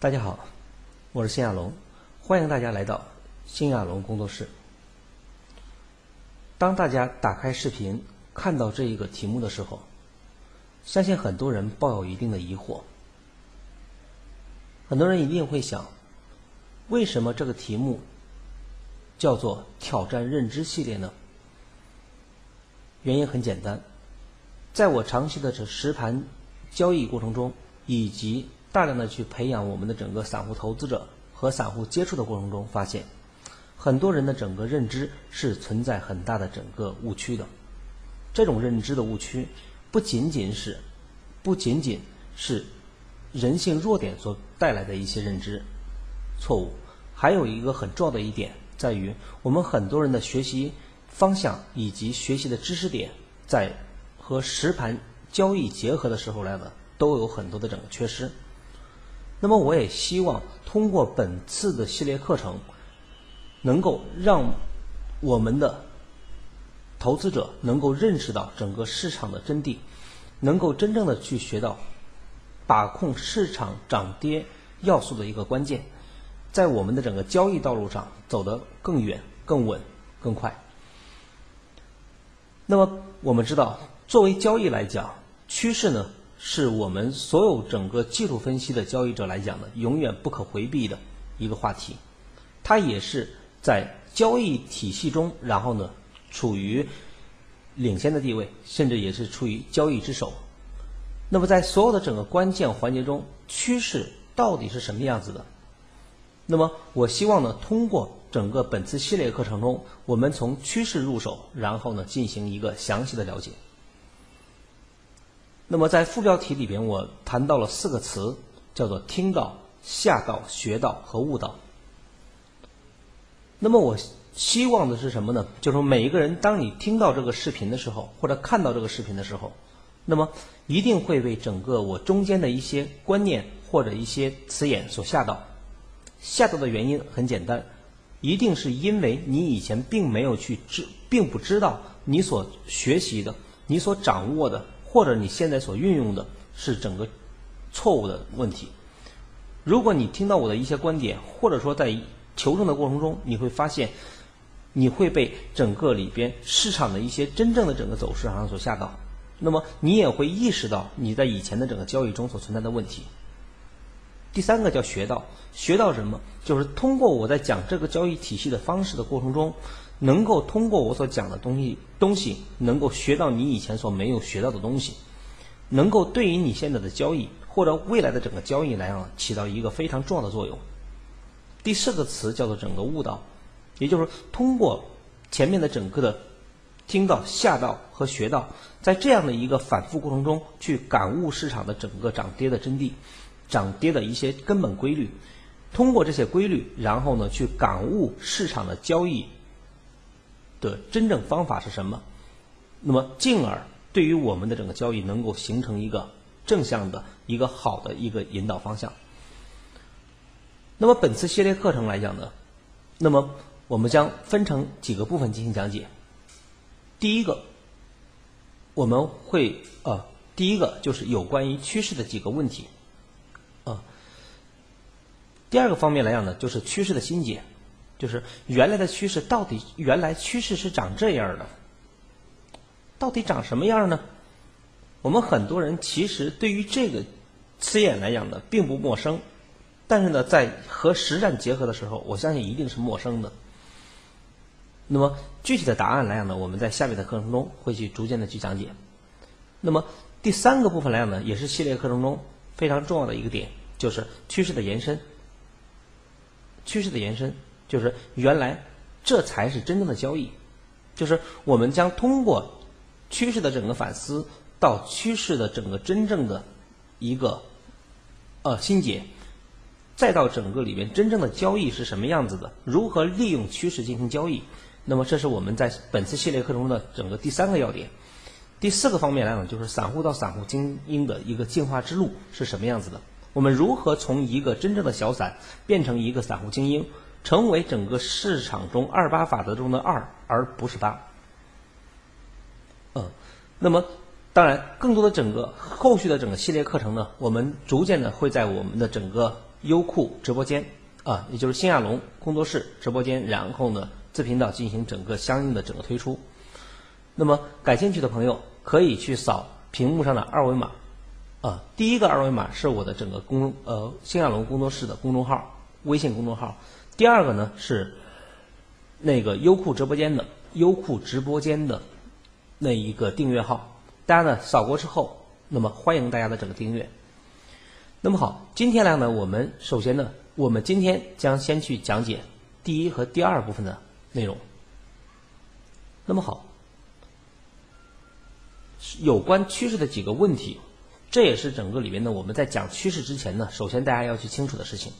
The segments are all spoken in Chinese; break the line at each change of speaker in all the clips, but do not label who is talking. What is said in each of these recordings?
大家好，我是新亚龙，欢迎大家来到新亚龙工作室。当大家打开视频看到这一个题目的时候，相信很多人抱有一定的疑惑，很多人一定会想，为什么这个题目叫做“挑战认知”系列呢？原因很简单，在我长期的这实盘交易过程中。以及大量的去培养我们的整个散户投资者和散户接触的过程中，发现很多人的整个认知是存在很大的整个误区的。这种认知的误区不仅仅是不仅仅是人性弱点所带来的一些认知错误，还有一个很重要的一点在于，我们很多人的学习方向以及学习的知识点，在和实盘交易结合的时候来的。都有很多的整个缺失，那么我也希望通过本次的系列课程，能够让我们的投资者能够认识到整个市场的真谛，能够真正的去学到把控市场涨跌要素的一个关键，在我们的整个交易道路上走得更远、更稳、更快。那么我们知道，作为交易来讲，趋势呢？是我们所有整个技术分析的交易者来讲呢，永远不可回避的一个话题。它也是在交易体系中，然后呢，处于领先的地位，甚至也是处于交易之首。那么在所有的整个关键环节中，趋势到底是什么样子的？那么我希望呢，通过整个本次系列课程中，我们从趋势入手，然后呢，进行一个详细的了解。那么在副标题里边，我谈到了四个词，叫做听到、下到、学到和悟到。那么我希望的是什么呢？就是说每一个人，当你听到这个视频的时候，或者看到这个视频的时候，那么一定会被整个我中间的一些观念或者一些词眼所吓到。吓到的原因很简单，一定是因为你以前并没有去知，并不知道你所学习的、你所掌握的。或者你现在所运用的是整个错误的问题。如果你听到我的一些观点，或者说在求证的过程中，你会发现你会被整个里边市场的一些真正的整个走势上所吓到，那么你也会意识到你在以前的整个交易中所存在的问题。第三个叫学到，学到什么？就是通过我在讲这个交易体系的方式的过程中。能够通过我所讲的东西，东西能够学到你以前所没有学到的东西，能够对于你现在的交易或者未来的整个交易来讲起到一个非常重要的作用。第四个词叫做整个悟道，也就是通过前面的整个的听到、下到和学到，在这样的一个反复过程中去感悟市场的整个涨跌的真谛，涨跌的一些根本规律，通过这些规律，然后呢去感悟市场的交易。的真正方法是什么？那么进而对于我们的整个交易能够形成一个正向的一个好的一个引导方向。那么本次系列课程来讲呢，那么我们将分成几个部分进行讲解。第一个，我们会呃，第一个就是有关于趋势的几个问题，啊，第二个方面来讲呢，就是趋势的心结。就是原来的趋势到底原来趋势是长这样的，到底长什么样呢？我们很多人其实对于这个词眼来讲呢并不陌生，但是呢在和实战结合的时候，我相信一定是陌生的。那么具体的答案来讲呢，我们在下面的课程中会去逐渐的去讲解。那么第三个部分来讲呢，也是系列课程中非常重要的一个点，就是趋势的延伸，趋势的延伸。就是原来这才是真正的交易，就是我们将通过趋势的整个反思，到趋势的整个真正的一个呃心结，再到整个里面真正的交易是什么样子的，如何利用趋势进行交易。那么这是我们在本次系列课中的整个第三个要点。第四个方面来讲，就是散户到散户精英的一个进化之路是什么样子的？我们如何从一个真正的小散变成一个散户精英？成为整个市场中二八法则中的二，而不是八。嗯，那么当然，更多的整个后续的整个系列课程呢，我们逐渐的会在我们的整个优酷直播间啊，也就是新亚龙工作室直播间，然后呢，自频道进行整个相应的整个推出。那么，感兴趣的朋友可以去扫屏幕上的二维码啊，第一个二维码是我的整个公呃新亚龙工作室的公众号微信公众号，第二个呢是那个优酷直播间的优酷直播间的那一个订阅号。大家呢扫过之后，那么欢迎大家的整个订阅。那么好，今天来呢，我们首先呢，我们今天将先去讲解第一和第二部分的内容。那么好，有关趋势的几个问题，这也是整个里面呢，我们在讲趋势之前呢，首先大家要去清楚的事情。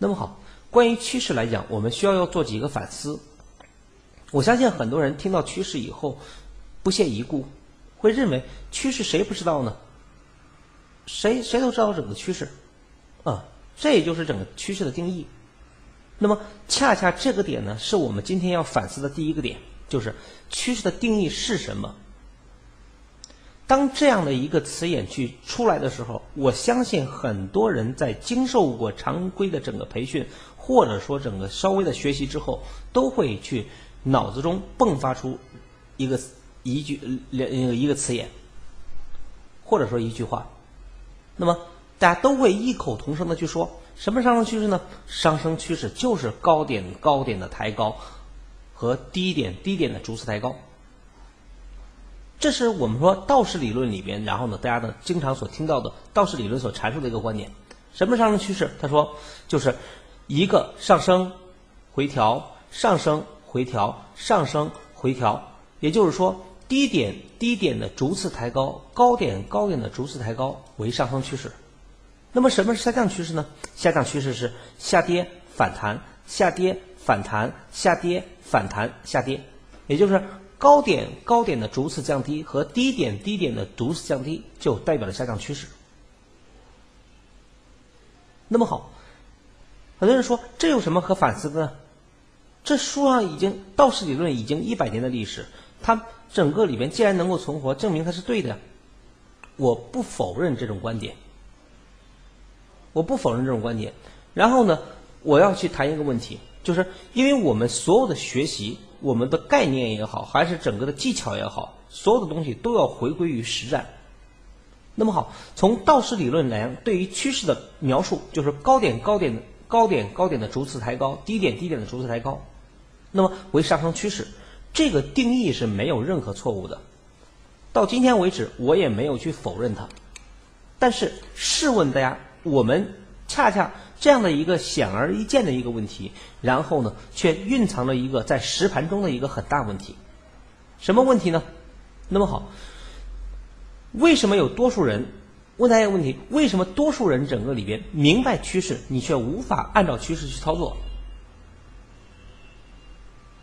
那么好，关于趋势来讲，我们需要要做几个反思。我相信很多人听到趋势以后不屑一顾。会认为趋势谁不知道呢？谁谁都知道整个趋势，啊，这也就是整个趋势的定义。那么恰恰这个点呢，是我们今天要反思的第一个点，就是趋势的定义是什么？当这样的一个词眼去出来的时候，我相信很多人在经受过常规的整个培训，或者说整个稍微的学习之后，都会去脑子中迸发出一个。一句两一个词眼，或者说一句话，那么大家都会异口同声的去说什么上升趋势呢？上升趋势就是高点高点的抬高和低点低点的逐次抬高。这是我们说道氏理论里边，然后呢，大家呢经常所听到的道氏理论所阐述的一个观点。什么上升趋势？他说就是一个上升回调，上升回调，上升回调，也就是说。低点低点的逐次抬高，高点高点的逐次抬高为上升趋势。那么什么是下降趋势呢？下降趋势是下跌反弹，下跌反弹，下跌反弹，下跌，也就是高点高点的逐次降低和低点低点的逐次降低就代表了下降趋势。那么好，很多人说这有什么可反思的呢？这书上已经道氏理论已经一百年的历史，它。整个里边既然能够存活，证明它是对的，我不否认这种观点，我不否认这种观点。然后呢，我要去谈一个问题，就是因为我们所有的学习，我们的概念也好，还是整个的技巧也好，所有的东西都要回归于实战。那么好，从道氏理论来，对于趋势的描述，就是高点高点高点高点的逐次抬高，低点低点的逐次抬高，那么为上升趋势。这个定义是没有任何错误的，到今天为止我也没有去否认它。但是试问大家，我们恰恰这样的一个显而易见的一个问题，然后呢，却蕴藏了一个在实盘中的一个很大问题。什么问题呢？那么好，为什么有多数人问大家一个问题：为什么多数人整个里边明白趋势，你却无法按照趋势去操作？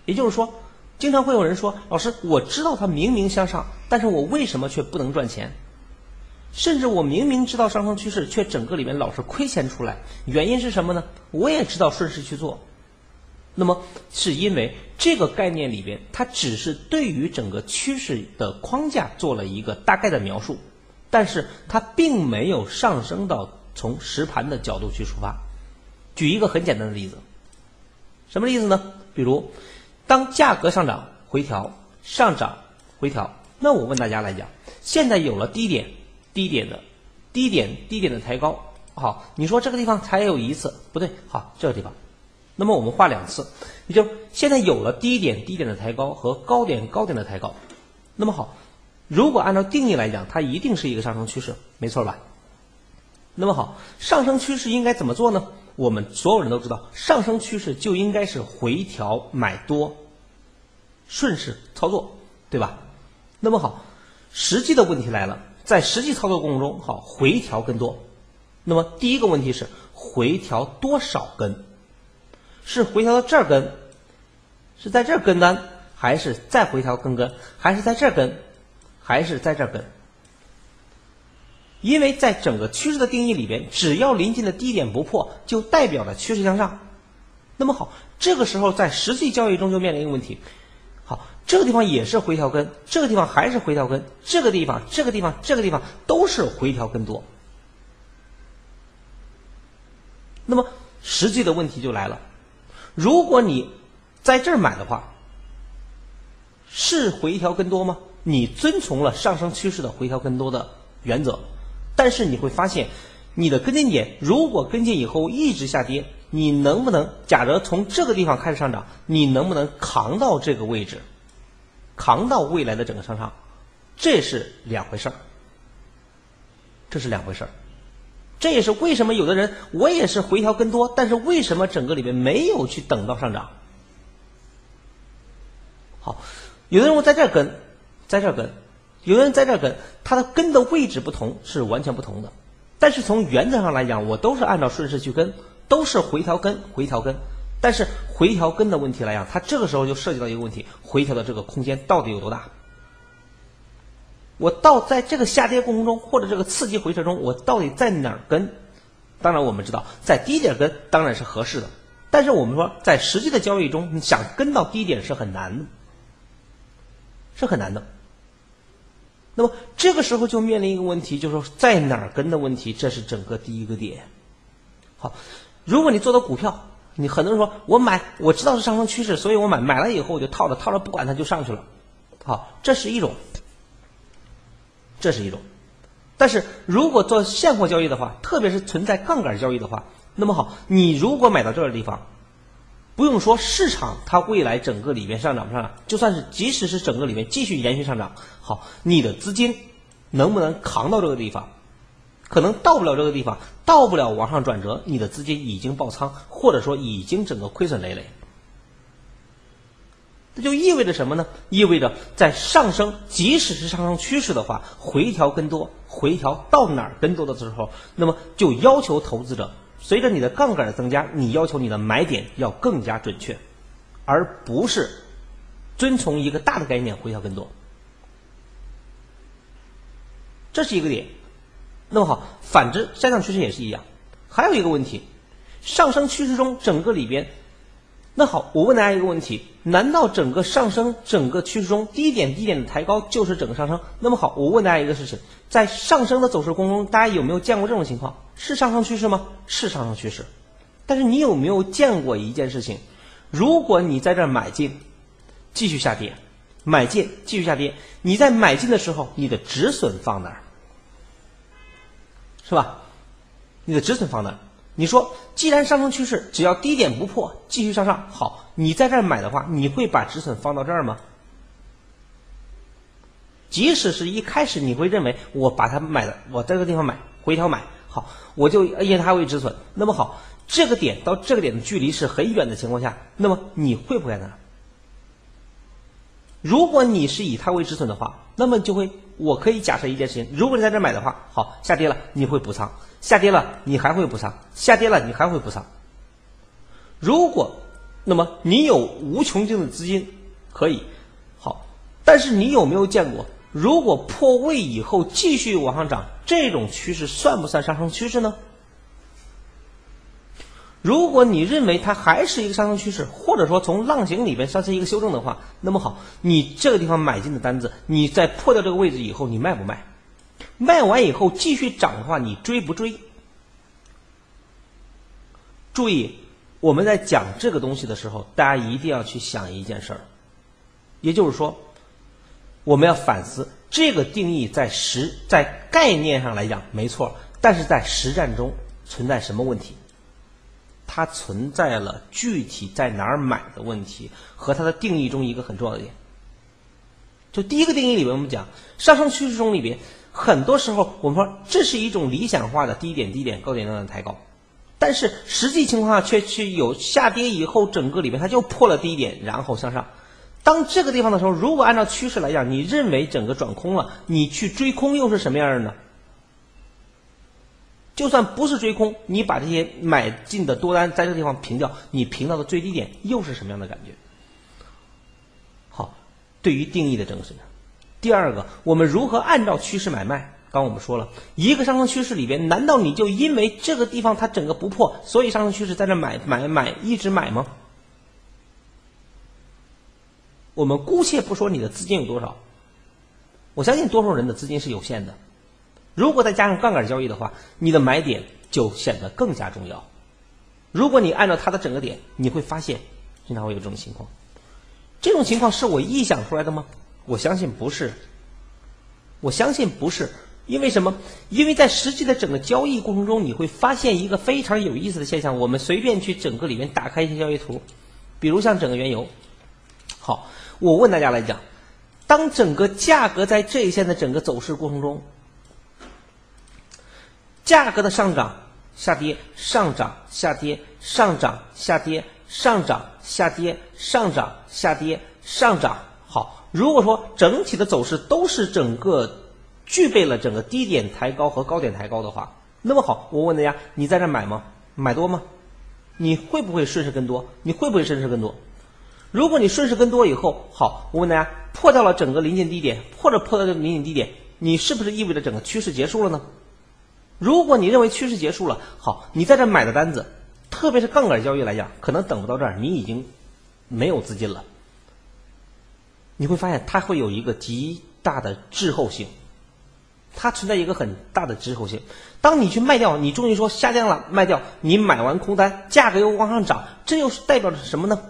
也就是说。经常会有人说：“老师，我知道它明明向上，但是我为什么却不能赚钱？甚至我明明知道上升趋势，却整个里面老是亏钱出来，原因是什么呢？我也知道顺势去做，那么是因为这个概念里边，它只是对于整个趋势的框架做了一个大概的描述，但是它并没有上升到从实盘的角度去出发。举一个很简单的例子，什么例子呢？比如。当价格上涨回调上涨回调，那我问大家来讲，现在有了低点低点的低点低点的抬高，好，你说这个地方才有一次不对，好这个地方，那么我们画两次，也就现在有了低点低点的抬高和高点高点的抬高，那么好，如果按照定义来讲，它一定是一个上升趋势，没错吧？那么好，上升趋势应该怎么做呢？我们所有人都知道，上升趋势就应该是回调买多，顺势操作，对吧？那么好，实际的问题来了，在实际操作过程中，好回调跟多。那么第一个问题是回调多少根？是回调到这儿跟，是在这儿跟单，还是再回调跟跟，还是在这儿跟，还是在这儿跟？因为在整个趋势的定义里边，只要临近的低点不破，就代表了趋势向上。那么好，这个时候在实际交易中就面临一个问题：好，这个地方也是回调跟，这个地方还是回调跟，这个地方、这个地方、这个地方都是回调根多。那么实际的问题就来了，如果你在这儿买的话，是回调更多吗？你遵从了上升趋势的回调更多的原则，但是你会发现，你的跟进点如果跟进以后一直下跌，你能不能假设从这个地方开始上涨，你能不能扛到这个位置？扛到未来的整个上涨，这是两回事儿，这是两回事儿，这也是为什么有的人我也是回调更多，但是为什么整个里面没有去等到上涨？好，有的人我在这儿跟，在这儿跟，有的人在这儿跟，它的跟的位置不同是完全不同的，但是从原则上来讲，我都是按照顺势去跟，都是回调跟回调跟。但是回调跟的问题来讲，它这个时候就涉及到一个问题：回调的这个空间到底有多大？我到在这个下跌过程中，或者这个刺激回撤中，我到底在哪儿跟？当然，我们知道在低点跟当然是合适的，但是我们说在实际的交易中，你想跟到低点是很难的，是很难的。那么这个时候就面临一个问题，就是说在哪儿跟的问题，这是整个第一个点。好，如果你做的股票。你很多人说，我买我知道是上升趋势，所以我买买了以后我就套着套着不管它就上去了，好，这是一种，这是一种。但是如果做现货交易的话，特别是存在杠杆交易的话，那么好，你如果买到这个地方，不用说市场它未来整个里面上涨不上涨，就算是即使是整个里面继续延续上涨，好，你的资金能不能扛到这个地方？可能到不了这个地方，到不了往上转折，你的资金已经爆仓，或者说已经整个亏损累累。这就意味着什么呢？意味着在上升，即使是上升趋势的话，回调跟多，回调到哪儿跟多的时候，那么就要求投资者，随着你的杠杆的增加，你要求你的买点要更加准确，而不是遵从一个大的概念回调更多。这是一个点。那么好，反之，下降趋势也是一样。还有一个问题，上升趋势中整个里边，那好，我问大家一个问题：难道整个上升整个趋势中低点低点的抬高就是整个上升？那么好，我问大家一个事情：在上升的走势过程中，大家有没有见过这种情况？是上升趋势吗？是上升趋势。但是你有没有见过一件事情？如果你在这买进，继续下跌，买进继续下跌，你在买进的时候，你的止损放哪儿？是吧？你的止损放哪儿？你说，既然上升趋势只要低点不破，继续向上，好，你在这儿买的话，你会把止损放到这儿吗？即使是一开始你会认为我把它买了，我在这个地方买回调买，好，我就以它为止损。那么好，这个点到这个点的距离是很远的情况下，那么你会不会呢？如果你是以它为止损的话，那么就会，我可以假设一件事情：如果你在这买的话，好，下跌了你会补仓，下跌了你还会补仓，下跌了你还会补仓。如果，那么你有无穷尽的资金，可以，好，但是你有没有见过，如果破位以后继续往上涨，这种趋势算不算上升趋势呢？如果你认为它还是一个上升趋势，或者说从浪形里边算是一个修正的话，那么好，你这个地方买进的单子，你在破掉这个位置以后，你卖不卖？卖完以后继续涨的话，你追不追？注意，我们在讲这个东西的时候，大家一定要去想一件事儿，也就是说，我们要反思这个定义在实，在概念上来讲没错，但是在实战中存在什么问题？它存在了具体在哪儿买的问题和它的定义中一个很重要的点。就第一个定义里面，我们讲上升趋势中里边，很多时候我们说这是一种理想化的低点低点高点的抬高，但是实际情况下却去有下跌以后，整个里面它就破了低点，然后向上。当这个地方的时候，如果按照趋势来讲，你认为整个转空了，你去追空又是什么样的呢？就算不是追空，你把这些买进的多单在这个地方平掉，你平到的最低点又是什么样的感觉？好，对于定义的整个市场。第二个，我们如何按照趋势买卖？刚我们说了一个上升趋势里边，难道你就因为这个地方它整个不破，所以上升趋势在这买买买一直买吗？我们姑且不说你的资金有多少，我相信多数人的资金是有限的。如果再加上杠杆交易的话，你的买点就显得更加重要。如果你按照它的整个点，你会发现经常会有这种情况。这种情况是我臆想出来的吗？我相信不是。我相信不是，因为什么？因为在实际的整个交易过程中，你会发现一个非常有意思的现象。我们随便去整个里面打开一些交易图，比如像整个原油。好，我问大家来讲，当整个价格在这一线的整个走势过程中，价格的上涨、下跌、上涨、下跌、上涨、下跌、上涨、下跌、上涨、下跌、上涨。好，如果说整体的走势都是整个具备了整个低点抬高和高点抬高的话，那么好，我问大家，你在这买吗？买多吗？你会不会顺势跟多？你会不会顺势跟多？如果你顺势跟多以后，好，我问大家，破掉了整个临近低点，或者破掉这个临近低点，你是不是意味着整个趋势结束了呢？如果你认为趋势结束了，好，你在这买的单子，特别是杠杆交易来讲，可能等不到这儿，你已经没有资金了。你会发现它会有一个极大的滞后性，它存在一个很大的滞后性。当你去卖掉，你终于说下降了，卖掉，你买完空单，价格又往上涨，这又是代表着什么呢？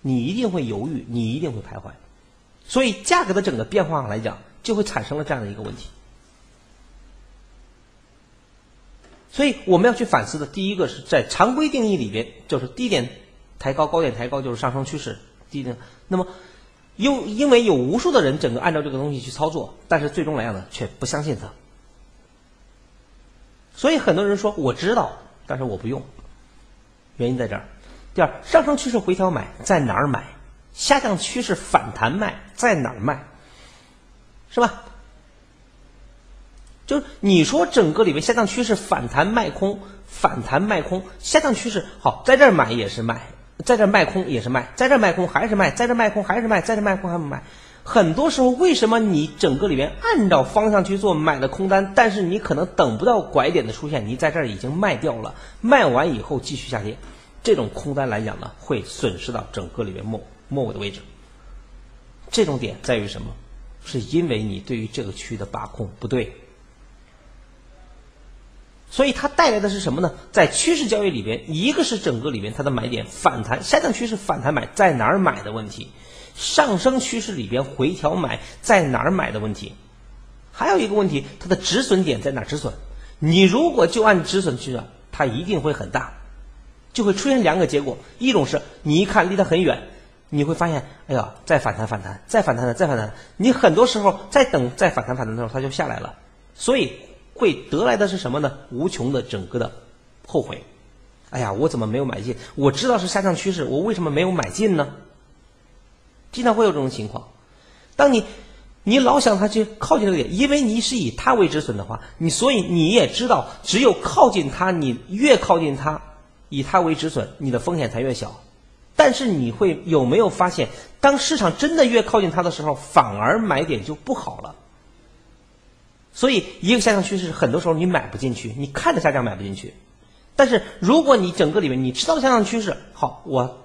你一定会犹豫，你一定会徘徊，所以价格的整个变化上来讲，就会产生了这样的一个问题。所以我们要去反思的第一个是在常规定义里边，就是低点抬高，高点抬高就是上升趋势，低点那么。又因为有无数的人整个按照这个东西去操作，但是最终来讲呢，却不相信它。所以很多人说我知道，但是我不用。原因在这儿。第二，上升趋势回调买在哪儿买？下降趋势反弹卖在哪儿卖？是吧？就是你说整个里面下降趋势反弹卖空，反弹卖空，下降趋势好，在这儿买也是卖。在这儿卖空也是卖，在这儿卖空还是卖，在这儿卖空还是卖，在这儿卖空还是卖。很多时候，为什么你整个里面按照方向去做买的空单，但是你可能等不到拐点的出现，你在这儿已经卖掉了，卖完以后继续下跌，这种空单来讲呢，会损失到整个里面末末尾的位置。这种点在于什么？是因为你对于这个区域的把控不对。所以它带来的是什么呢？在趋势交易里边，一个是整个里边它的买点反弹，下降趋势反弹买在哪儿买的问题；上升趋势里边回调买在哪儿买的问题。还有一个问题，它的止损点在哪止损？你如果就按止损去算，它一定会很大，就会出现两个结果：一种是你一看离它很远，你会发现，哎呀，再反弹反弹，再反弹的再反弹，你很多时候在等再反弹反弹的时候，它就下来了。所以。会得来的是什么呢？无穷的整个的后悔。哎呀，我怎么没有买进？我知道是下降趋势，我为什么没有买进呢？经常会有这种情况。当你你老想它去靠近这个点，因为你是以它为止损的话，你所以你也知道，只有靠近它，你越靠近它，以它为止损，你的风险才越小。但是你会有没有发现，当市场真的越靠近它的时候，反而买点就不好了？所以，一个下降趋势，很多时候你买不进去，你看着下降买不进去。但是，如果你整个里面你知道下降趋势，好，我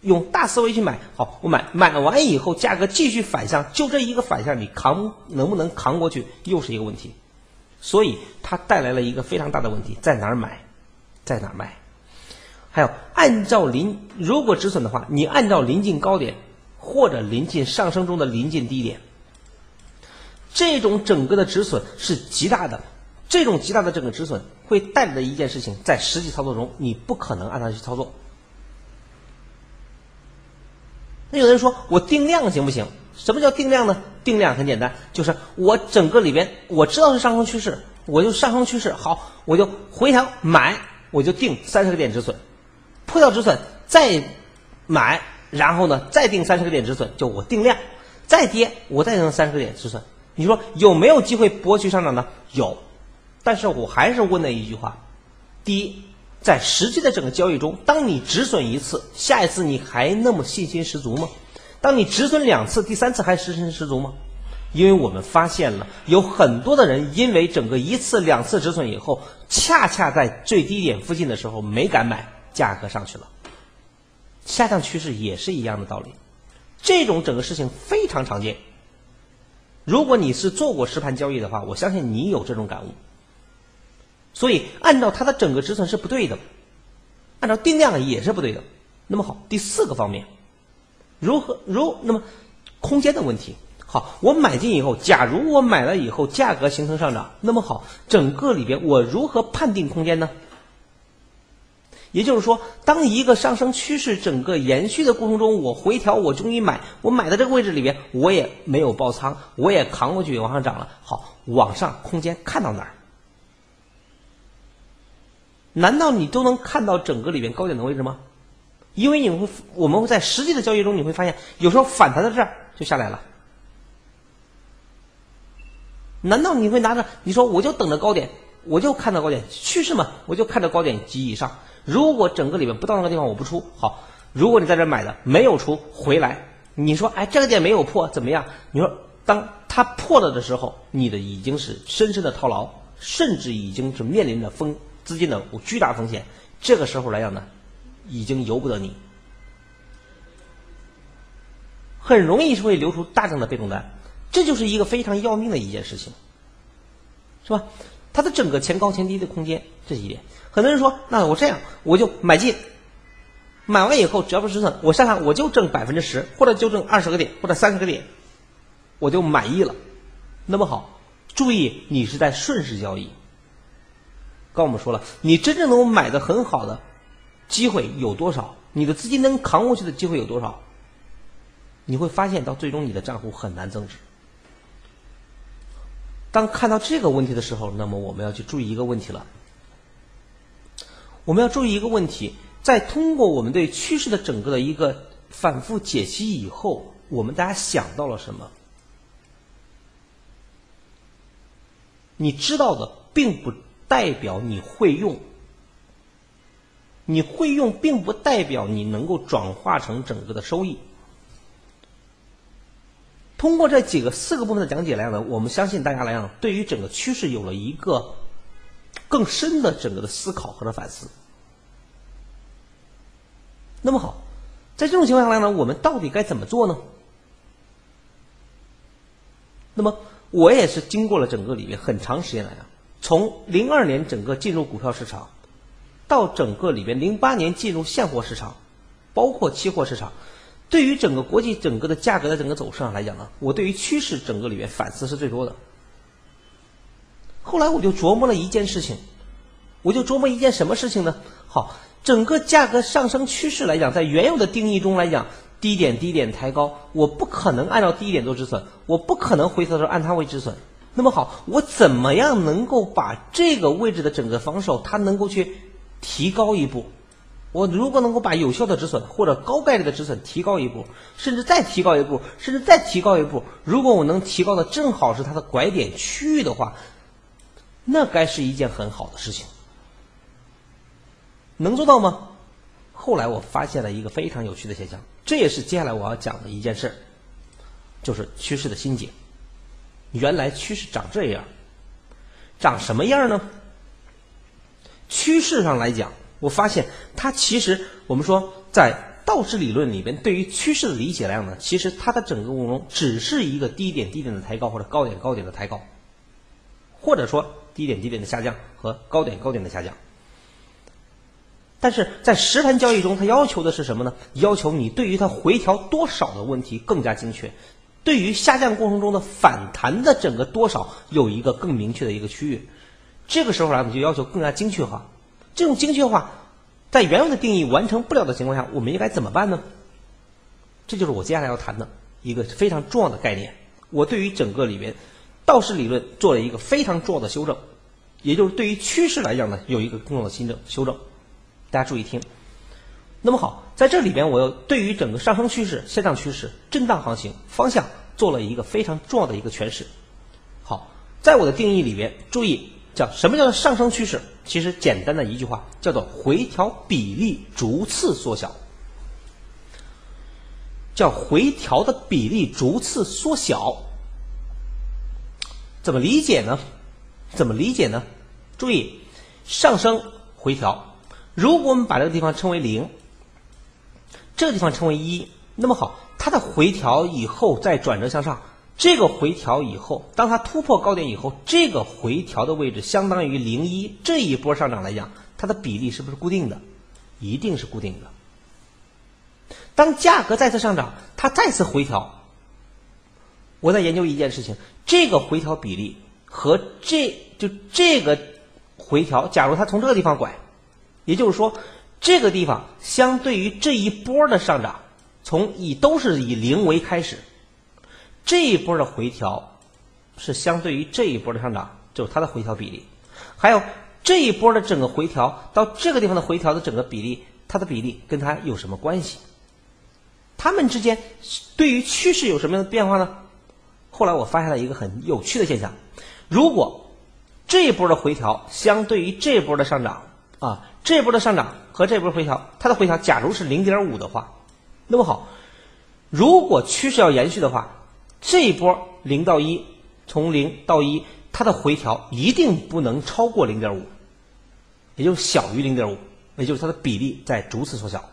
用大思维去买，好，我买买完以后，价格继续反向，就这一个反向，你扛能不能扛过去，又是一个问题。所以，它带来了一个非常大的问题，在哪儿买，在哪儿卖。还有，按照临如果止损的话，你按照临近高点或者临近上升中的临近低点。这种整个的止损是极大的，这种极大的整个止损会带来的一件事情，在实际操作中你不可能按它去操作。那有人说我定量行不行？什么叫定量呢？定量很简单，就是我整个里边我知道是上升趋势，我就上升趋势好，我就回调买，我就定三十个点止损，破掉止损再买，然后呢再定三十个点止损，就我定量，再跌我再定三十个点止损。你说有没有机会博取上涨呢？有，但是我还是问那一句话：第一，在实际的整个交易中，当你止损一次，下一次你还那么信心十足吗？当你止损两次，第三次还信心十足吗？因为我们发现了有很多的人，因为整个一次两次止损以后，恰恰在最低点附近的时候没敢买，价格上去了。下降趋势也是一样的道理。这种整个事情非常常见。如果你是做过实盘交易的话，我相信你有这种感悟。所以，按照它的整个止损是不对的，按照定量也是不对的。那么好，第四个方面，如何如那么空间的问题。好，我买进以后，假如我买了以后价格形成上涨，那么好，整个里边我如何判定空间呢？也就是说，当一个上升趋势整个延续的过程中，我回调，我终于买，我买的这个位置里边，我也没有爆仓，我也扛过去往上涨了。好，往上空间看到哪儿？难道你都能看到整个里边高点的位置吗？因为你会，我们会在实际的交易中你会发现，有时候反弹到这儿就下来了。难道你会拿着你说我就等着高点，我就看到高点趋势嘛，我就看到高点及以上。如果整个里面不到那个地方我不出，好，如果你在这买的没有出回来，你说哎这个点没有破怎么样？你说当它破了的时候，你的已经是深深的套牢，甚至已经是面临着风资金的巨大风险。这个时候来讲呢，已经由不得你，很容易是会流出大量的被动单。这就是一个非常要命的一件事情，是吧？它的整个前高前低的空间，这一点。很多人说，那我这样我就买进，买完以后只要不止损，我下看我就挣百分之十，或者就挣二十个点或者三十个点，我就满意了。那么好，注意你是在顺势交易。刚我们说了，你真正能够买的很好的机会有多少？你的资金能扛过去的机会有多少？你会发现到最终你的账户很难增值。当看到这个问题的时候，那么我们要去注意一个问题了。我们要注意一个问题，在通过我们对趋势的整个的一个反复解析以后，我们大家想到了什么？你知道的并不代表你会用，你会用并不代表你能够转化成整个的收益。通过这几个四个部分的讲解来讲呢，我们相信大家来讲，对于整个趋势有了一个更深的整个的思考和的反思。那么好，在这种情况下来呢，我们到底该怎么做呢？那么我也是经过了整个里面很长时间来啊，从零二年整个进入股票市场，到整个里边零八年进入现货市场，包括期货市场。对于整个国际整个的价格的整个走势上来讲呢，我对于趋势整个里面反思是最多的。后来我就琢磨了一件事情，我就琢磨一件什么事情呢？好，整个价格上升趋势来讲，在原有的定义中来讲，低点低点抬高，我不可能按照低点做止损，我不可能回头的时候按它为止损。那么好，我怎么样能够把这个位置的整个防守，它能够去提高一步？我如果能够把有效的止损或者高概率的止损提高一步，甚至再提高一步，甚至再提高一步，如果我能提高的正好是它的拐点区域的话，那该是一件很好的事情。能做到吗？后来我发现了一个非常有趣的现象，这也是接下来我要讲的一件事，就是趋势的心结。原来趋势长这样，长什么样呢？趋势上来讲。我发现它其实，我们说在道氏理论里边，对于趋势的理解来讲呢，其实它的整个过程中只是一个低点低点的抬高或者高点高点的抬高，或者说低点低点的下降和高点高点的下降。但是在实盘交易中，它要求的是什么呢？要求你对于它回调多少的问题更加精确，对于下降过程中的反弹的整个多少有一个更明确的一个区域。这个时候来，你就要求更加精确化。这种精确化，在原有的定义完成不了的情况下，我们应该怎么办呢？这就是我接下来要谈的一个非常重要的概念。我对于整个里边道氏理论做了一个非常重要的修正，也就是对于趋势来讲呢，有一个重要的新政修正。大家注意听。那么好，在这里边，我又对于整个上升趋势、下降趋势、震荡行情方向做了一个非常重要的一个诠释。好，在我的定义里边，注意。叫什么叫做上升趋势？其实简单的一句话叫做回调比例逐次缩小，叫回调的比例逐次缩小。怎么理解呢？怎么理解呢？注意，上升回调，如果我们把这个地方称为零，这个地方称为一，那么好，它的回调以后再转折向上，这个回调以后，当它突破高点以后，这个回调的位置相当于零一，这一波上涨来讲，它的比例是不是固定的？一定是固定的。当价格再次上涨，它再次回调，我在研究一件事情，这个回调比例和这就这个回调，假如它从这个地方拐，也就是说，这个地方相对于这一波的上涨。从以都是以零为开始，这一波的回调是相对于这一波的上涨，就是它的回调比例。还有这一波的整个回调到这个地方的回调的整个比例，它的比例跟它有什么关系？它们之间对于趋势有什么样的变化呢？后来我发现了一个很有趣的现象：如果这一波的回调相对于这一波的上涨啊，这一波的上涨和这波回调，它的回调假如是零点五的话。那么好，如果趋势要延续的话，这一波零到一，从零到一，它的回调一定不能超过零点五，也就是小于零点五，也就是它的比例在逐次缩小。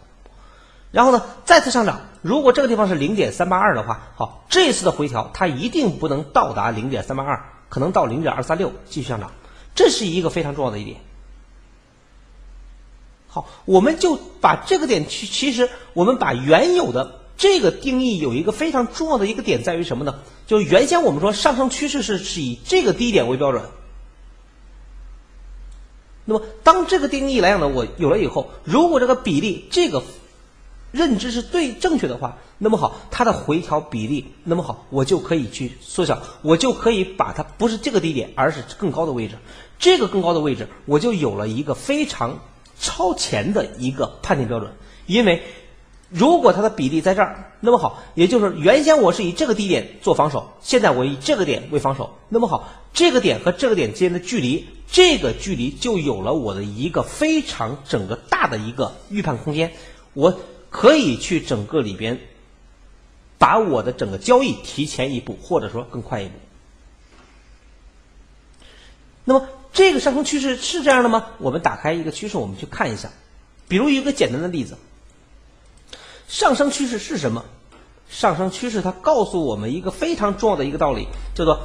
然后呢，再次上涨，如果这个地方是零点三八二的话，好，这次的回调它一定不能到达零点三八二，可能到零点二三六继续上涨，这是一个非常重要的一点。好，我们就把这个点去，其实我们把原有的这个定义有一个非常重要的一个点在于什么呢？就原先我们说上升趋势是是以这个低点为标准。那么当这个定义来讲呢，我有了以后，如果这个比例这个认知是对正确的话，那么好，它的回调比例，那么好，我就可以去缩小，我就可以把它不是这个低点，而是更高的位置，这个更高的位置，我就有了一个非常。超前的一个判定标准，因为如果它的比例在这儿，那么好，也就是原先我是以这个低点做防守，现在我以这个点为防守，那么好，这个点和这个点之间的距离，这个距离就有了我的一个非常整个大的一个预判空间，我可以去整个里边把我的整个交易提前一步，或者说更快一步。那么。这个上升趋势是这样的吗？我们打开一个趋势，我们去看一下。比如一个简单的例子，上升趋势是什么？上升趋势它告诉我们一个非常重要的一个道理，叫做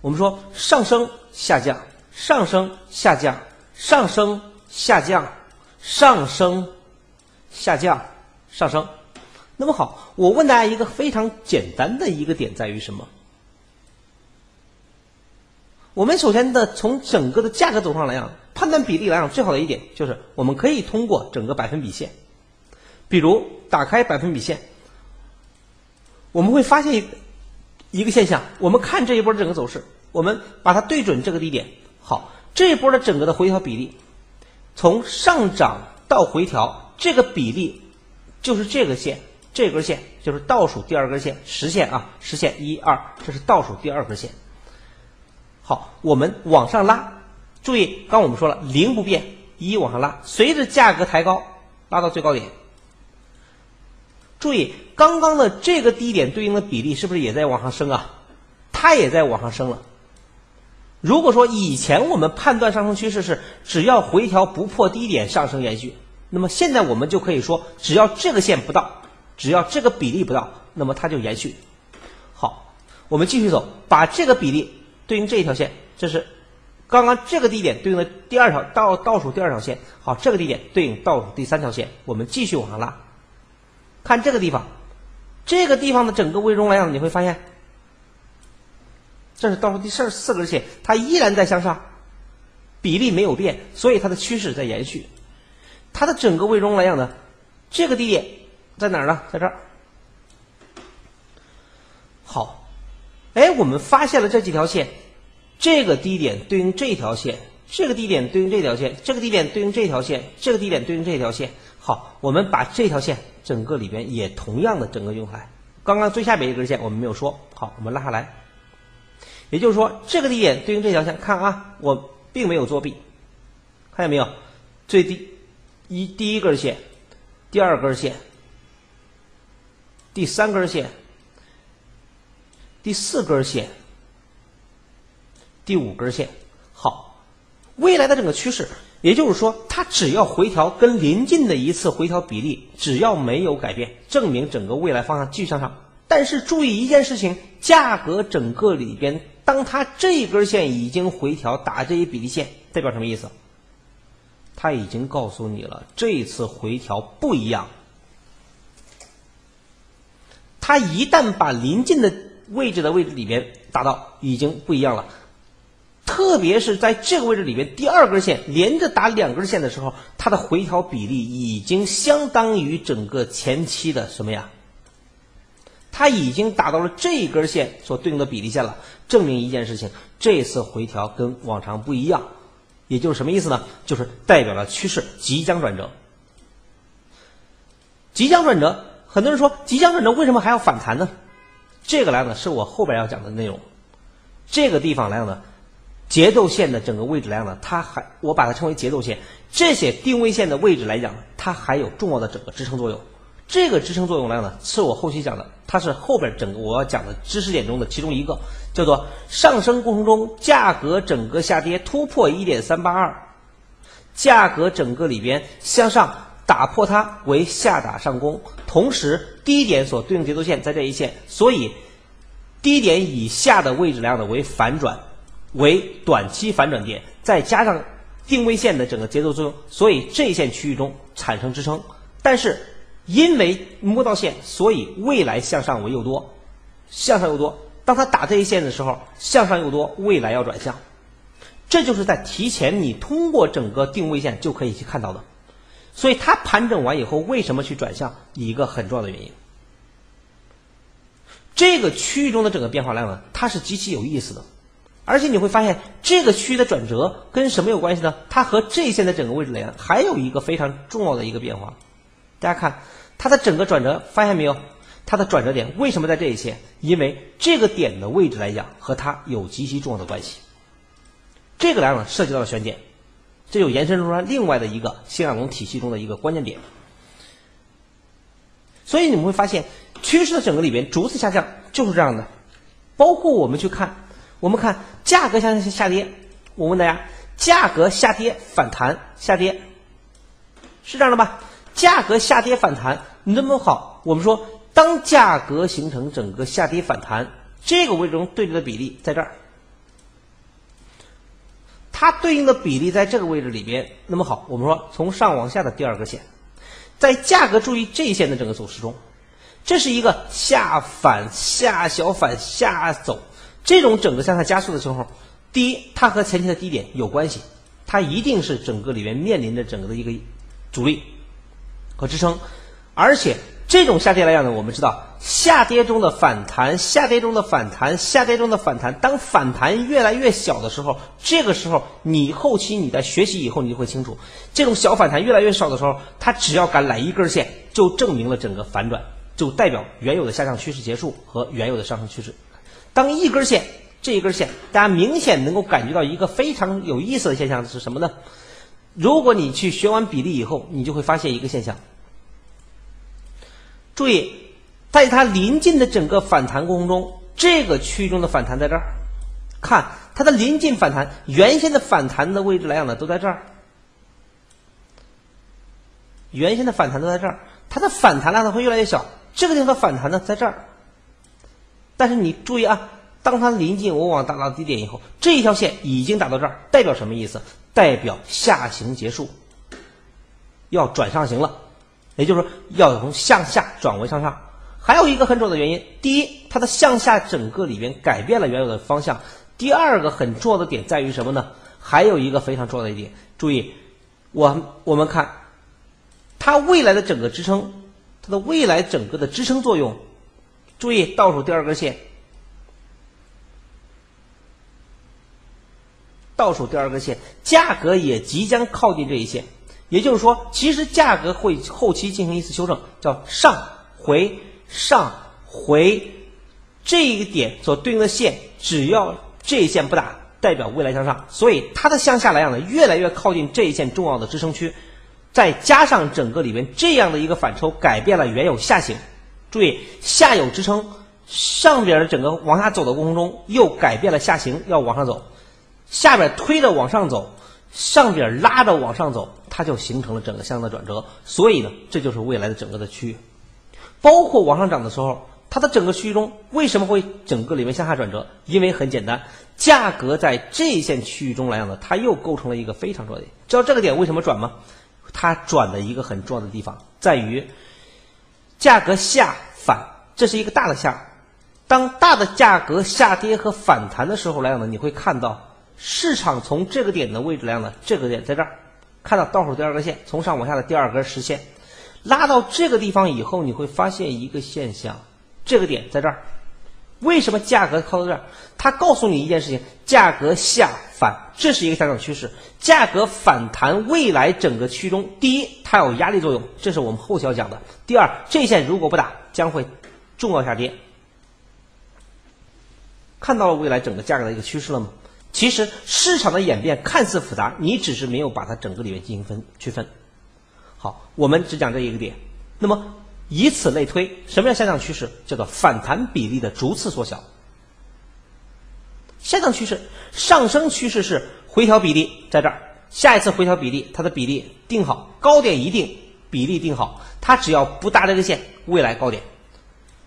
我们说上升下降，上升下降，上升下降，上升下降，上升。那么好，我问大家一个非常简单的一个点在于什么？我们首先的从整个的价格走上来讲，判断比例来讲，最好的一点就是我们可以通过整个百分比线，比如打开百分比线，我们会发现一一个现象。我们看这一波整个走势，我们把它对准这个低点，好，这一波的整个的回调比例，从上涨到回调，这个比例就是这个线，这根线就是倒数第二根线，实线啊，实线一二，这是倒数第二根线。好，我们往上拉，注意，刚我们说了零不变，一往上拉，随着价格抬高，拉到最高点。注意，刚刚的这个低点对应的比例是不是也在往上升啊？它也在往上升了。如果说以前我们判断上升趋势是只要回调不破低点上升延续，那么现在我们就可以说，只要这个线不到，只要这个比例不到，那么它就延续。好，我们继续走，把这个比例。对应这一条线，这是刚刚这个地点对应的第二条倒倒数第二条线。好，这个地点对应倒数第三条线。我们继续往上拉，看这个地方，这个地方的整个位中来讲，你会发现，这是倒数第四四根线，它依然在向上，比例没有变，所以它的趋势在延续。它的整个位中来讲呢，这个低点在哪儿呢？在这儿。好。哎，我们发现了这几条线，这个低点对应这条线，这个低点对应这条线，这个低点对应这条线，这个低点对应这条线。好，我们把这条线整个里边也同样的整个用来。刚刚最下边一根线我们没有说，好，我们拉下来。也就是说，这个低点对应这条线，看啊，我并没有作弊，看见没有？最低一第一根线，第二根线，第三根线。第四根线，第五根线，好，未来的整个趋势，也就是说，它只要回调跟临近的一次回调比例，只要没有改变，证明整个未来方向继续向上。但是注意一件事情，价格整个里边，当它这根线已经回调打这一比例线，代表什么意思？它已经告诉你了，这次回调不一样。它一旦把临近的位置的位置里边达到，已经不一样了。特别是在这个位置里边，第二根线连着打两根线的时候，它的回调比例已经相当于整个前期的什么呀？它已经达到了这一根线所对应的比例线了，证明一件事情，这次回调跟往常不一样，也就是什么意思呢？就是代表了趋势即将转折。即将转折，很多人说即将转折为什么还要反弹呢？这个来呢是我后边要讲的内容，这个地方来呢。节奏线的整个位置来讲呢，它还我把它称为节奏线。这些定位线的位置来讲，它还有重要的整个支撑作用。这个支撑作用来讲呢，是我后期讲的，它是后边整个我要讲的知识点中的其中一个，叫做上升过程中价格整个下跌突破一点三八二，价格整个里边向上打破它为下打上攻，同时低点所对应节奏线在这一线，所以低点以下的位置来讲呢为反转。为短期反转点，再加上定位线的整个节奏作用，所以这一线区域中产生支撑。但是因为摸到线，所以未来向上为又多，向上又多。当它打这一线的时候，向上又多，未来要转向。这就是在提前你通过整个定位线就可以去看到的。所以它盘整完以后，为什么去转向？一个很重要的原因。这个区域中的整个变化量呢，它是极其有意思的。而且你会发现，这个区域的转折跟什么有关系呢？它和这一线的整个位置连，还有一个非常重要的一个变化。大家看它的整个转折，发现没有？它的转折点为什么在这一线？因为这个点的位置来讲，和它有极其重要的关系。这个来讲涉及到了选点，这就延伸出来另外的一个新亚龙体系中的一个关键点。所以你们会发现，趋势的整个里边逐次下降就是这样的，包括我们去看。我们看价格向下下跌，我问大家，价格下跌反弹下跌，是这样的吧？价格下跌反弹那么好，我们说当价格形成整个下跌反弹，这个位置中对应的比例在这儿，它对应的比例在这个位置里边，那么好，我们说从上往下的第二个线，在价格注意这一线的整个走势中，这是一个下反下小反下走。这种整个向下加速的时候，第一，它和前期的低点有关系，它一定是整个里面面临着整个的一个阻力。和支撑，而且这种下跌来讲呢，我们知道下跌中的反弹，下跌中的反弹，下跌中的反弹，当反弹越来越小的时候，这个时候你后期你在学习以后，你就会清楚，这种小反弹越来越少的时候，它只要敢来一根线，就证明了整个反转，就代表原有的下降趋势结束和原有的上升趋势。当一根线，这一根线，大家明显能够感觉到一个非常有意思的现象是什么呢？如果你去学完比例以后，你就会发现一个现象。注意，在它临近的整个反弹过程中，这个区域中的反弹在这儿，看它的临近反弹，原先的反弹的位置来讲呢，都在这儿。原先的反弹都在这儿，它的反弹量呢会越来越小。这个地方的反弹呢，在这儿。但是你注意啊，当它临近我往达到低点以后，这一条线已经达到这儿，代表什么意思？代表下行结束，要转上行了，也就是说要从向下转为向上。还有一个很重要的原因，第一，它的向下整个里边改变了原有的方向；第二个很重要的点在于什么呢？还有一个非常重要的一点，注意，我我们看它未来的整个支撑，它的未来整个的支撑作用。注意倒数第二根线，倒数第二根线，价格也即将靠近这一线，也就是说，其实价格会后期进行一次修正，叫上回上回，这一个点所对应的线，只要这一线不打，代表未来向上，所以它的向下来讲呢，越来越靠近这一线重要的支撑区，再加上整个里面这样的一个反抽，改变了原有下行。注意，下有支撑，上边的整个往下走的过程中，又改变了下行，要往上走，下边推着往上走，上边拉着往上走，它就形成了整个向的转折。所以呢，这就是未来的整个的区域。包括往上涨的时候，它的整个区域中为什么会整个里面向下转折？因为很简单，价格在这一线区域中来讲呢，它又构成了一个非常重要的点。知道这个点为什么转吗？它转的一个很重要的地方在于，价格下反，这是一个大的下。当大的价格下跌和反弹的时候来讲呢，你会看到市场从这个点的位置来讲呢，这个点在这儿，看到倒数第二根线，从上往下的第二根实线。拉到这个地方以后，你会发现一个现象，这个点在这儿。为什么价格靠到这儿？它告诉你一件事情：价格下反，这是一个下降趋势。价格反弹，未来整个区中，第一，它有压力作用，这是我们后期要讲的；第二，这线如果不打，将会重要下跌。看到了未来整个价格的一个趋势了吗？其实市场的演变看似复杂，你只是没有把它整个里面进行分区分。好，我们只讲这一个点。那么以此类推，什么叫下降趋势？叫做反弹比例的逐次缩小。下降趋势，上升趋势是回调比例在这儿。下一次回调比例，它的比例定好，高点一定，比例定好，它只要不搭这个线，未来高点。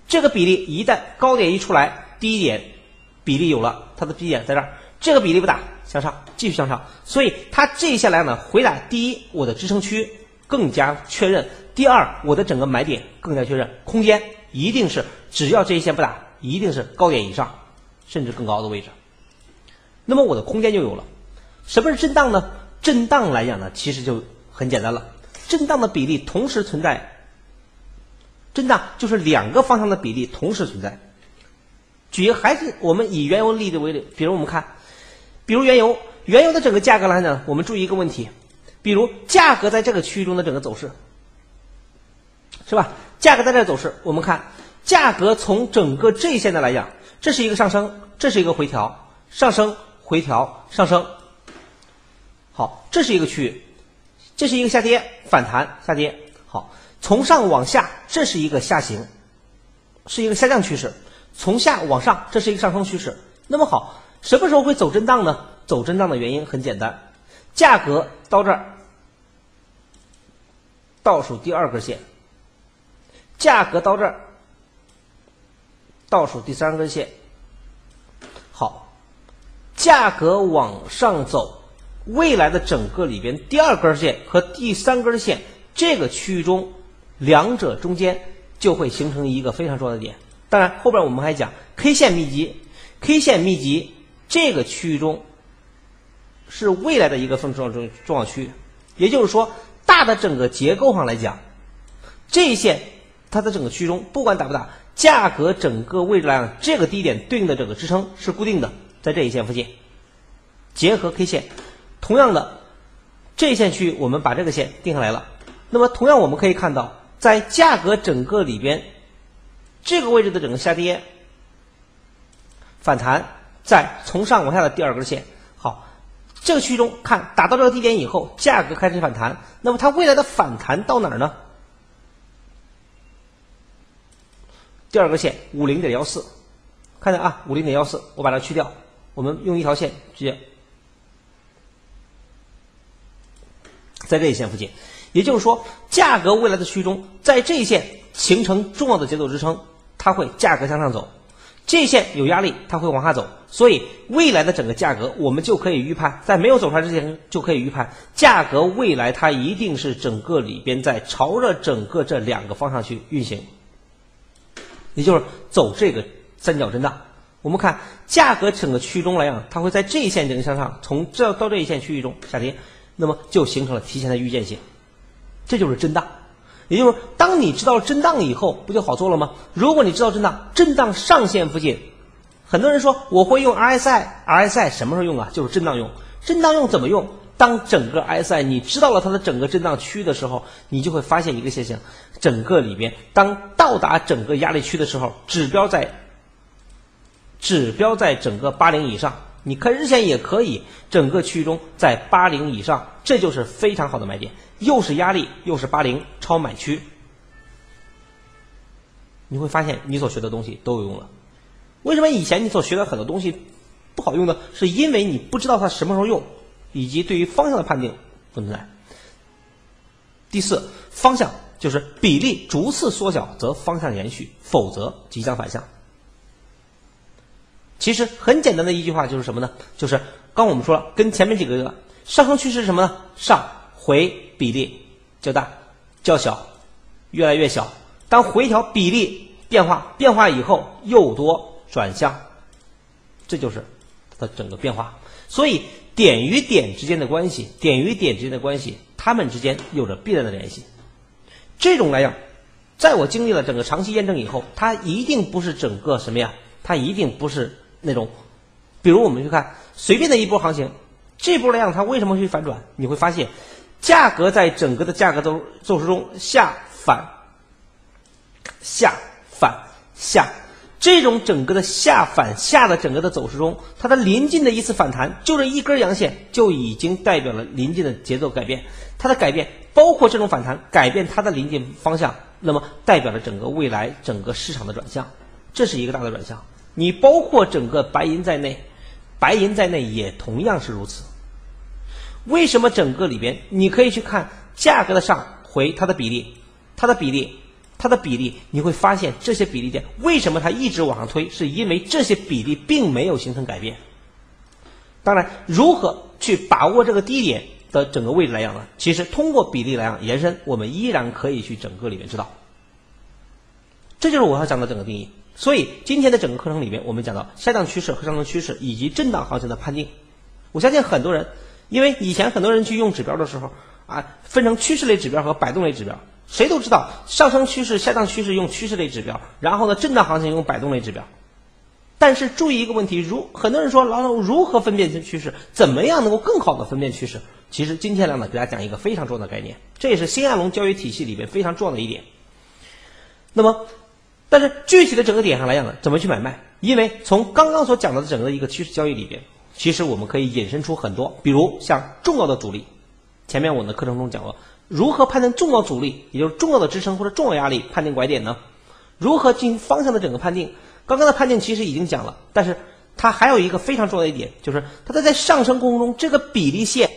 这个比例一旦高点一出来，低点比例有了，它的低点在这儿。这个比例不打，向上继续向上。所以它这一下来呢，回来第一，我的支撑区。更加确认。第二，我的整个买点更加确认，空间一定是只要这一线不打，一定是高点以上，甚至更高的位置。那么我的空间就有了。什么是震荡呢？震荡来讲呢，其实就很简单了。震荡的比例同时存在，震荡就是两个方向的比例同时存在。举还是我们以原油例子为例，比如我们看，比如原油，原油的整个价格来讲，我们注意一个问题。比如价格在这个区域中的整个走势，是吧？价格在这走势，我们看价格从整个这一线的来讲，这是一个上升，这是一个回调，上升回调上升。好，这是一个区域，这是一个下跌反弹下跌。好，从上往下，这是一个下行，是一个下降趋势；从下往上，这是一个上升趋势。那么好，什么时候会走震荡呢？走震荡的原因很简单。价格到这儿，倒数第二根线；价格到这儿，倒数第三根线。好，价格往上走，未来的整个里边第二根线和第三根线这个区域中，两者中间就会形成一个非常重要的点。当然，后边我们还讲 K 线密集，K 线密集这个区域中。是未来的一个分重要重重要区域，也就是说，大的整个结构上来讲，这一线它的整个区域中，不管打不打，价格整个位置来讲，这个低点对应的整个支撑是固定的，在这一线附近。结合 K 线，同样的这一线区域，我们把这个线定下来了。那么同样我们可以看到，在价格整个里边，这个位置的整个下跌反弹，在从上往下的第二根线。好这个区域中看打到这个低点以后，价格开始反弹，那么它未来的反弹到哪儿呢？第二个线五零点幺四，看见啊，五零点幺四，我把它去掉，我们用一条线直接在这一线附近，也就是说，价格未来的区域中，在这一线形成重要的节奏支撑，它会价格向上走。这线有压力，它会往下走，所以未来的整个价格，我们就可以预判，在没有走出来之前就可以预判，价格未来它一定是整个里边在朝着整个这两个方向去运行，也就是走这个三角震荡。我们看价格整个区域中来讲，它会在这一线整个向上，从这到这一线区域中下跌，那么就形成了提前的预见性，这就是震荡。也就是，当你知道震荡以后，不就好做了吗？如果你知道震荡，震荡上限附近，很多人说我会用 RSI，RSI 什么时候用啊？就是震荡用。震荡用怎么用？当整个 RSI 你知道了它的整个震荡区域的时候，你就会发现一个现象：整个里边，当到达整个压力区的时候，指标在指标在整个八零以上。你看日线也可以，整个区域中在八零以上，这就是非常好的买点。又是压力，又是八零超买区，你会发现你所学的东西都有用了。为什么以前你所学的很多东西不好用呢？是因为你不知道它什么时候用，以及对于方向的判定不存在。第四，方向就是比例逐次缩小，则方向延续；否则即将反向。其实很简单的一句话就是什么呢？就是刚我们说了，跟前面几个上升趋势是什么呢？上回比例较大、较小，越来越小。当回调比例变化变化以后，又多转向，这就是它的整个变化。所以点与点之间的关系，点与点之间的关系，它们之间有着必然的联系。这种来讲，在我经历了整个长期验证以后，它一定不是整个什么呀？它一定不是。那种，比如我们去看随便的一波行情，这波来讲它为什么会反转？你会发现，价格在整个的价格走走势中下反下反下，这种整个的下反下的整个的走势中，它的临近的一次反弹，就这一根阳线就已经代表了临近的节奏改变。它的改变包括这种反弹改变它的临近方向，那么代表了整个未来整个市场的转向，这是一个大的转向。你包括整个白银在内，白银在内也同样是如此。为什么整个里边你可以去看价格的上回它的比例，它的比例，它的比例，你会发现这些比例点为什么它一直往上推，是因为这些比例并没有形成改变。当然，如何去把握这个低点的整个位置来讲呢？其实通过比例来讲延伸，我们依然可以去整个里面知道。这就是我要讲的整个定义。所以今天的整个课程里面，我们讲到下降趋势和上升趋势以及震荡行情的判定。我相信很多人，因为以前很多人去用指标的时候啊，分成趋势类指标和摆动类指标。谁都知道上升趋势、下降趋势用趋势类指标，然后呢，震荡行情用摆动类指标。但是注意一个问题，如很多人说老师如何分辨趋势？怎么样能够更好的分辨趋势？其实今天呢，给大家讲一个非常重要的概念，这也是新亚龙交易体系里边非常重要的一点。那么。但是具体的整个点上来讲呢，怎么去买卖？因为从刚刚所讲的整个一个趋势交易里边，其实我们可以引申出很多，比如像重要的阻力。前面我们的课程中讲了，如何判断重要阻力，也就是重要的支撑或者重要压力，判定拐点呢？如何进行方向的整个判定？刚刚的判定其实已经讲了，但是它还有一个非常重要的一点，就是它在在上升过程中，这个比例线，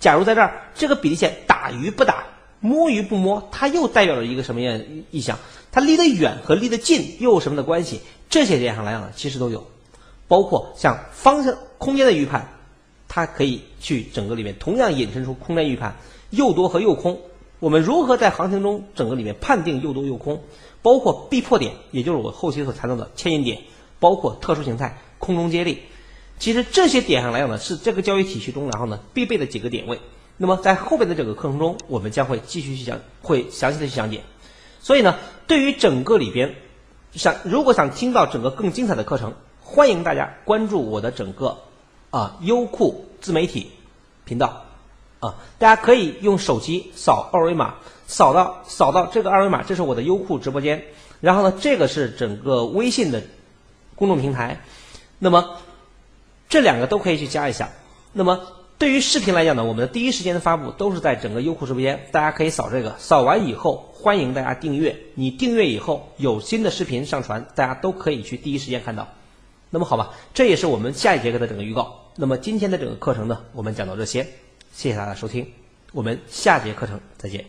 假如在这儿，这个比例线打与不打？摸与不摸，它又代表了一个什么样意象？它离得远和离得近又有什么的关系？这些点上来讲呢，其实都有，包括像方向空间的预判，它可以去整个里面同样引申出空间预判，右多和右空。我们如何在行情中整个里面判定右多右空？包括必破点，也就是我后期所谈到的牵引点，包括特殊形态空中接力。其实这些点上来讲呢，是这个交易体系中然后呢必备的几个点位。那么在后边的这个课程中，我们将会继续去讲，会详细的去讲解。所以呢，对于整个里边，想如果想听到整个更精彩的课程，欢迎大家关注我的整个啊优酷自媒体频道啊，大家可以用手机扫二维码，扫到扫到这个二维码，这是我的优酷直播间。然后呢，这个是整个微信的公众平台，那么这两个都可以去加一下。那么。对于视频来讲呢，我们的第一时间的发布都是在整个优酷直播间，大家可以扫这个，扫完以后欢迎大家订阅。你订阅以后有新的视频上传，大家都可以去第一时间看到。那么好吧这也是我们下一节课的整个预告。那么今天的整个课程呢我们讲到这些谢谢大家收听我们下节课程再见。